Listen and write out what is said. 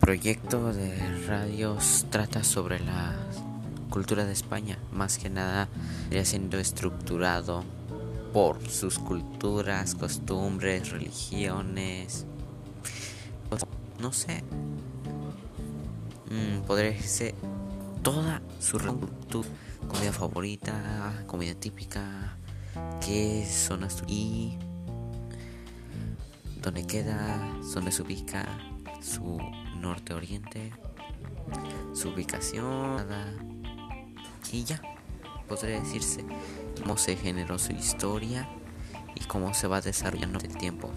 proyecto de radios trata sobre la cultura de España, más que nada ya siendo estructurado por sus culturas, costumbres, religiones, pues, no sé, mm, podría ser toda su cultura, comida favorita, comida típica, qué zonas y dónde queda, dónde se ubica, su norte-oriente, su ubicación y ya, podría decirse cómo se generó su historia y cómo se va desarrollando el tiempo.